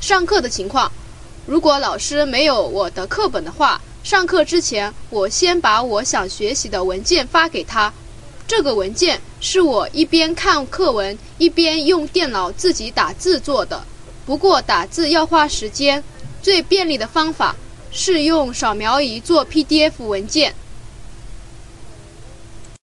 上课的情况。如果老师没有我的课本的话上课之前我先把我想学习的文件发给他。这个文件是我一边看课文一边用电脑自己打字做的。不过打字要花时间最便利的方法是用扫描仪做 pdf 文件。